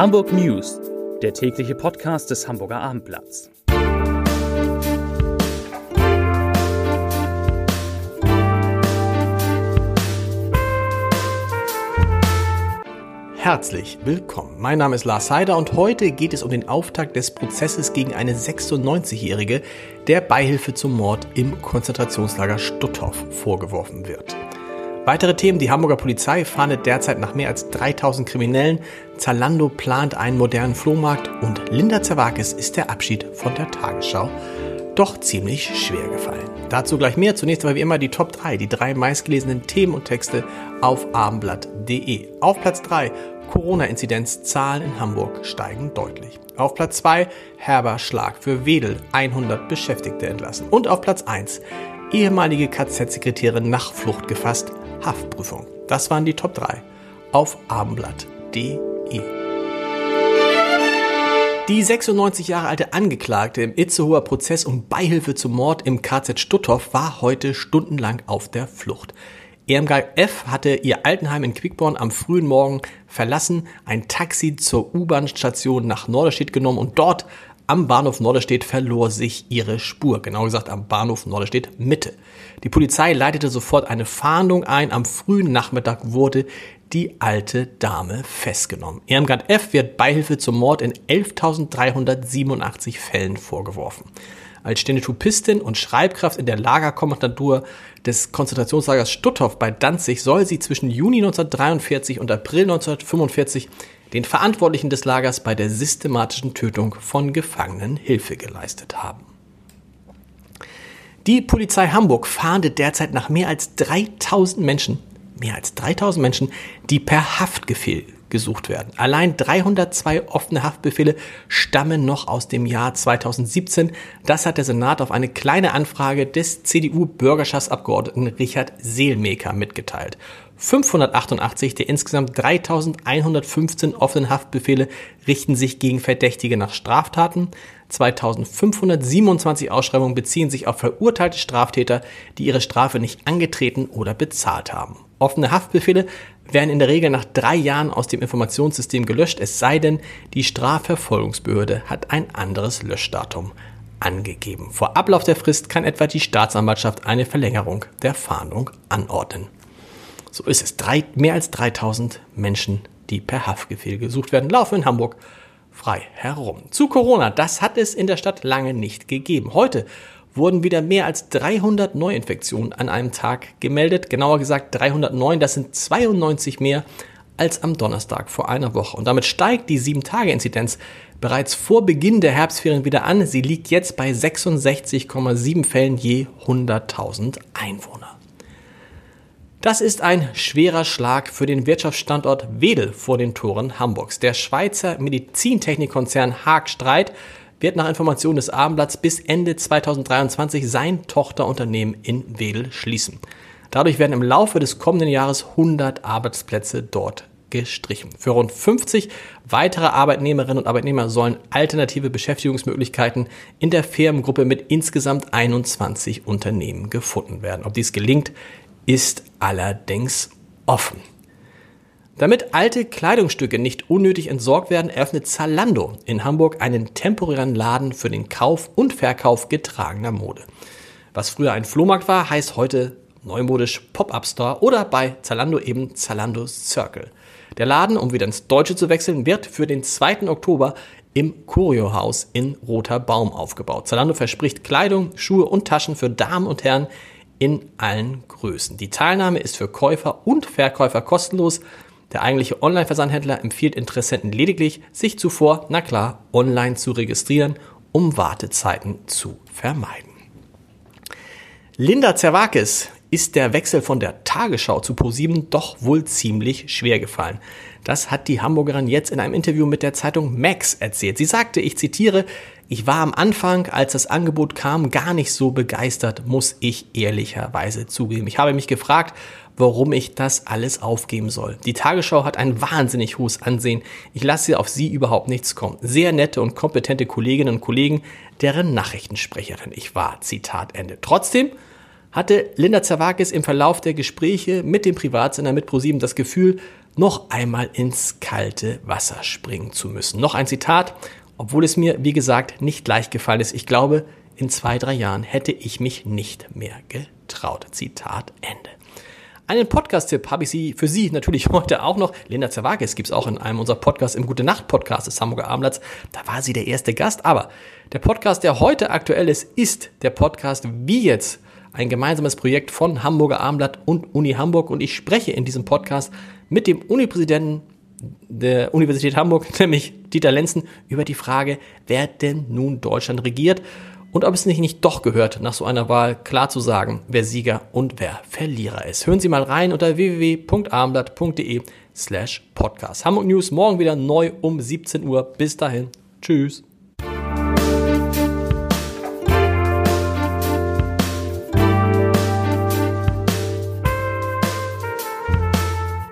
Hamburg News, der tägliche Podcast des Hamburger Abendblatts. Herzlich willkommen. Mein Name ist Lars Heider und heute geht es um den Auftakt des Prozesses gegen eine 96-Jährige, der Beihilfe zum Mord im Konzentrationslager Stutthof vorgeworfen wird. Weitere Themen, die Hamburger Polizei fahndet derzeit nach mehr als 3000 Kriminellen, Zalando plant einen modernen Flohmarkt und Linda Zerwakis ist der Abschied von der Tagesschau doch ziemlich schwer gefallen. Dazu gleich mehr. Zunächst aber wie immer die Top 3, die drei meistgelesenen Themen und Texte auf abendblatt.de. Auf Platz 3 Corona-Inzidenzzahlen in Hamburg steigen deutlich. Auf Platz 2 herber Schlag für Wedel, 100 Beschäftigte entlassen. Und auf Platz 1 ehemalige KZ-Sekretärin nach Flucht gefasst, Haftprüfung. Das waren die Top 3 auf abendblatt.de. Die 96 Jahre alte Angeklagte im Itzehoer Prozess um Beihilfe zum Mord im KZ Stutthof war heute stundenlang auf der Flucht. Irmgard F. hatte ihr Altenheim in Quickborn am frühen Morgen verlassen, ein Taxi zur U-Bahn-Station nach Norderstedt genommen und dort am Bahnhof Norderstedt verlor sich ihre Spur, genau gesagt am Bahnhof Norderstedt Mitte. Die Polizei leitete sofort eine Fahndung ein. Am frühen Nachmittag wurde die alte Dame festgenommen. Irmgard F. wird Beihilfe zum Mord in 11.387 Fällen vorgeworfen. Als Stenotypistin und Schreibkraft in der Lagerkommandantur des Konzentrationslagers Stutthof bei Danzig soll sie zwischen Juni 1943 und April 1945 den Verantwortlichen des Lagers bei der systematischen Tötung von Gefangenen Hilfe geleistet haben. Die Polizei Hamburg fahndet derzeit nach mehr als 3000 Menschen, mehr als 3000 Menschen, die per Haftbefehl gesucht werden. Allein 302 offene Haftbefehle stammen noch aus dem Jahr 2017. Das hat der Senat auf eine kleine Anfrage des CDU-Bürgerschaftsabgeordneten Richard Seelmeker mitgeteilt. 588 der insgesamt 3115 offenen Haftbefehle richten sich gegen Verdächtige nach Straftaten. 2527 Ausschreibungen beziehen sich auf verurteilte Straftäter, die ihre Strafe nicht angetreten oder bezahlt haben. Offene Haftbefehle werden in der Regel nach drei Jahren aus dem Informationssystem gelöscht, es sei denn, die Strafverfolgungsbehörde hat ein anderes Löschdatum angegeben. Vor Ablauf der Frist kann etwa die Staatsanwaltschaft eine Verlängerung der Fahndung anordnen. So ist es. Drei, mehr als 3000 Menschen, die per Haftbefehl gesucht werden, laufen in Hamburg frei herum. Zu Corona, das hat es in der Stadt lange nicht gegeben. Heute wurden wieder mehr als 300 Neuinfektionen an einem Tag gemeldet. Genauer gesagt 309, das sind 92 mehr als am Donnerstag vor einer Woche. Und damit steigt die 7-Tage-Inzidenz bereits vor Beginn der Herbstferien wieder an. Sie liegt jetzt bei 66,7 Fällen je 100.000 Einwohner. Das ist ein schwerer Schlag für den Wirtschaftsstandort Wedel vor den Toren Hamburgs. Der Schweizer Medizintechnikkonzern Haag Streit wird nach Informationen des Abendblatts bis Ende 2023 sein Tochterunternehmen in Wedel schließen. Dadurch werden im Laufe des kommenden Jahres 100 Arbeitsplätze dort gestrichen. Für rund 50 weitere Arbeitnehmerinnen und Arbeitnehmer sollen alternative Beschäftigungsmöglichkeiten in der Firmengruppe mit insgesamt 21 Unternehmen gefunden werden. Ob dies gelingt, ist allerdings offen. Damit alte Kleidungsstücke nicht unnötig entsorgt werden, eröffnet Zalando in Hamburg einen temporären Laden für den Kauf und Verkauf getragener Mode. Was früher ein Flohmarkt war, heißt heute neumodisch Pop-up Store oder bei Zalando eben Zalando Circle. Der Laden, um wieder ins Deutsche zu wechseln, wird für den 2. Oktober im Curio Haus in Roter Baum aufgebaut. Zalando verspricht Kleidung, Schuhe und Taschen für Damen und Herren in allen Größen. Die Teilnahme ist für Käufer und Verkäufer kostenlos. Der eigentliche Online-Versandhändler empfiehlt Interessenten lediglich, sich zuvor, na klar, online zu registrieren, um Wartezeiten zu vermeiden. Linda Zerwakis ist der Wechsel von der Tagesschau zu ProSieben doch wohl ziemlich schwer gefallen. Das hat die Hamburgerin jetzt in einem Interview mit der Zeitung Max erzählt. Sie sagte, ich zitiere, ich war am Anfang, als das Angebot kam, gar nicht so begeistert, muss ich ehrlicherweise zugeben. Ich habe mich gefragt, warum ich das alles aufgeben soll. Die Tagesschau hat ein wahnsinnig hohes Ansehen. Ich lasse auf sie überhaupt nichts kommen. Sehr nette und kompetente Kolleginnen und Kollegen, deren Nachrichtensprecherin ich war. Zitat Ende. Trotzdem hatte Linda Zerwakis im Verlauf der Gespräche mit dem Privatsender mit ProSieben das Gefühl, noch einmal ins kalte Wasser springen zu müssen. Noch ein Zitat, obwohl es mir, wie gesagt, nicht leicht gefallen ist. Ich glaube, in zwei, drei Jahren hätte ich mich nicht mehr getraut. Zitat Ende. Einen Podcast-Tipp habe ich Sie für Sie natürlich heute auch noch. Linda Zerwakis gibt es auch in einem unserer Podcasts, im Gute Nacht Podcast des Hamburger Abendblatts. Da war sie der erste Gast. Aber der Podcast, der heute aktuell ist, ist der Podcast Wie jetzt? Ein gemeinsames Projekt von Hamburger Abendblatt und Uni Hamburg. Und ich spreche in diesem Podcast mit dem Unipräsidenten der Universität Hamburg, nämlich Dieter Lenzen, über die Frage, wer denn nun Deutschland regiert und ob es nicht, nicht doch gehört, nach so einer Wahl klar zu sagen, wer Sieger und wer Verlierer ist. Hören Sie mal rein unter www.abendblatt.de slash podcast. Hamburg News morgen wieder neu um 17 Uhr. Bis dahin. Tschüss.